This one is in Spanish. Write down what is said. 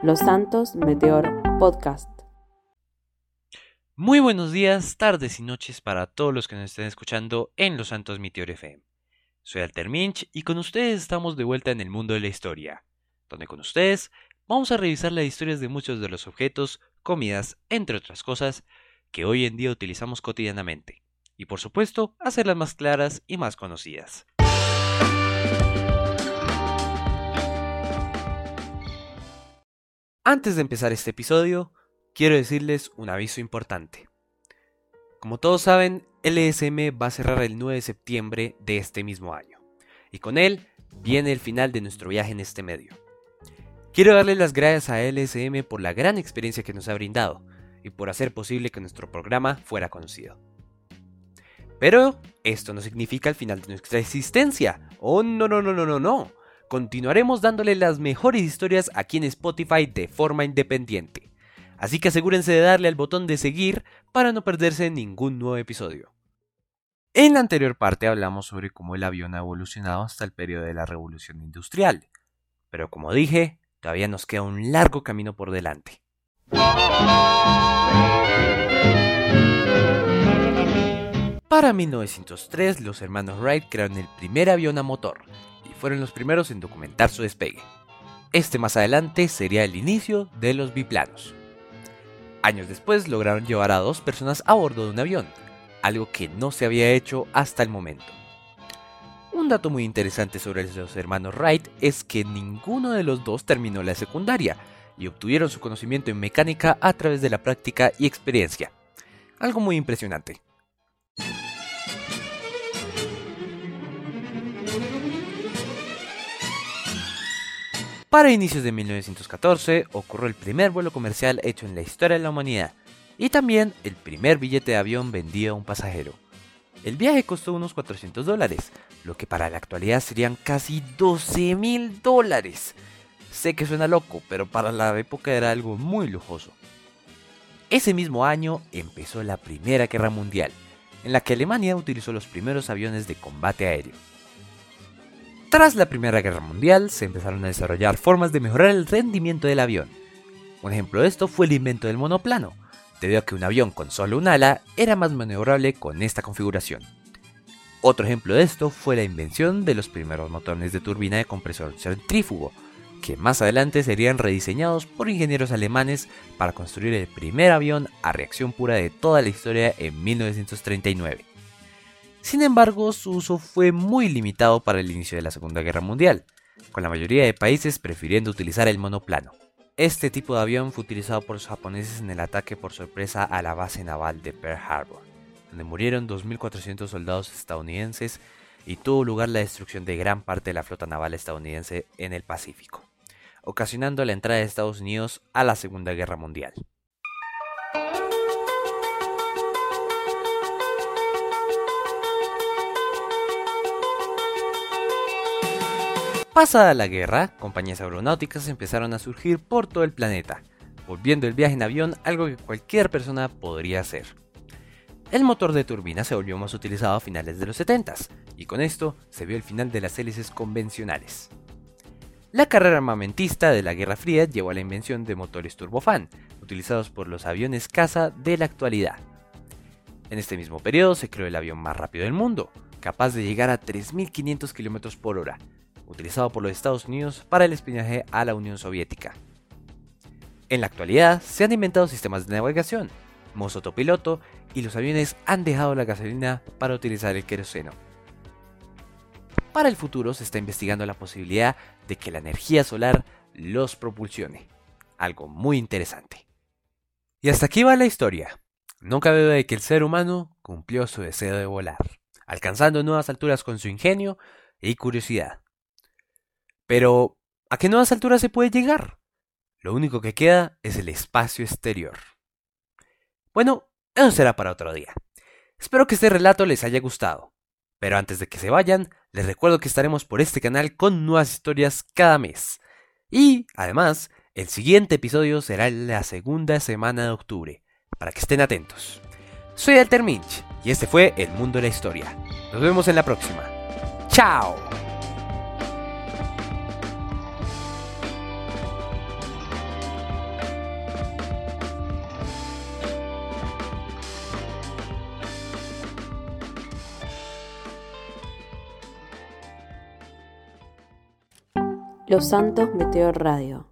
Los Santos Meteor Podcast. Muy buenos días, tardes y noches para todos los que nos estén escuchando en Los Santos Meteor FM. Soy Alter Minch y con ustedes estamos de vuelta en el mundo de la historia, donde con ustedes vamos a revisar las historias de muchos de los objetos, comidas, entre otras cosas, que hoy en día utilizamos cotidianamente, y por supuesto hacerlas más claras y más conocidas. Antes de empezar este episodio, quiero decirles un aviso importante. Como todos saben, LSM va a cerrar el 9 de septiembre de este mismo año, y con él viene el final de nuestro viaje en este medio. Quiero darles las gracias a LSM por la gran experiencia que nos ha brindado y por hacer posible que nuestro programa fuera conocido. Pero esto no significa el final de nuestra existencia. Oh, no, no, no, no, no, no continuaremos dándole las mejores historias aquí en Spotify de forma independiente. Así que asegúrense de darle al botón de seguir para no perderse ningún nuevo episodio. En la anterior parte hablamos sobre cómo el avión ha evolucionado hasta el periodo de la revolución industrial, pero como dije, todavía nos queda un largo camino por delante. Para 1903, los hermanos Wright crearon el primer avión a motor, fueron los primeros en documentar su despegue. Este más adelante sería el inicio de los biplanos. Años después lograron llevar a dos personas a bordo de un avión, algo que no se había hecho hasta el momento. Un dato muy interesante sobre los hermanos Wright es que ninguno de los dos terminó la secundaria y obtuvieron su conocimiento en mecánica a través de la práctica y experiencia. Algo muy impresionante. Para inicios de 1914 ocurrió el primer vuelo comercial hecho en la historia de la humanidad y también el primer billete de avión vendido a un pasajero. El viaje costó unos 400 dólares, lo que para la actualidad serían casi 12 mil dólares. Sé que suena loco, pero para la época era algo muy lujoso. Ese mismo año empezó la Primera Guerra Mundial, en la que Alemania utilizó los primeros aviones de combate aéreo. Tras la Primera Guerra Mundial se empezaron a desarrollar formas de mejorar el rendimiento del avión. Un ejemplo de esto fue el invento del monoplano, debido a que un avión con solo un ala era más maniobrable con esta configuración. Otro ejemplo de esto fue la invención de los primeros motores de turbina de compresor centrífugo, que más adelante serían rediseñados por ingenieros alemanes para construir el primer avión a reacción pura de toda la historia en 1939. Sin embargo, su uso fue muy limitado para el inicio de la Segunda Guerra Mundial, con la mayoría de países prefiriendo utilizar el monoplano. Este tipo de avión fue utilizado por los japoneses en el ataque por sorpresa a la base naval de Pearl Harbor, donde murieron 2.400 soldados estadounidenses y tuvo lugar la destrucción de gran parte de la flota naval estadounidense en el Pacífico, ocasionando la entrada de Estados Unidos a la Segunda Guerra Mundial. Pasada la guerra, compañías aeronáuticas empezaron a surgir por todo el planeta, volviendo el viaje en avión algo que cualquier persona podría hacer. El motor de turbina se volvió más utilizado a finales de los 70 y con esto se vio el final de las hélices convencionales. La carrera armamentista de la Guerra Fría llevó a la invención de motores turbofan, utilizados por los aviones caza de la actualidad. En este mismo periodo se creó el avión más rápido del mundo, capaz de llegar a 3.500 km por hora, utilizado por los Estados Unidos para el espionaje a la Unión Soviética. En la actualidad se han inventado sistemas de navegación, mozotopiloto y los aviones han dejado la gasolina para utilizar el queroseno. Para el futuro se está investigando la posibilidad de que la energía solar los propulsione, algo muy interesante. Y hasta aquí va la historia. No cabe duda de que el ser humano cumplió su deseo de volar, alcanzando nuevas alturas con su ingenio y curiosidad. Pero, ¿a qué nuevas alturas se puede llegar? Lo único que queda es el espacio exterior. Bueno, eso será para otro día. Espero que este relato les haya gustado. Pero antes de que se vayan, les recuerdo que estaremos por este canal con nuevas historias cada mes. Y, además, el siguiente episodio será la segunda semana de octubre, para que estén atentos. Soy Alter Minch y este fue El Mundo de la Historia. Nos vemos en la próxima. ¡Chao! Los Santos Meteor Radio.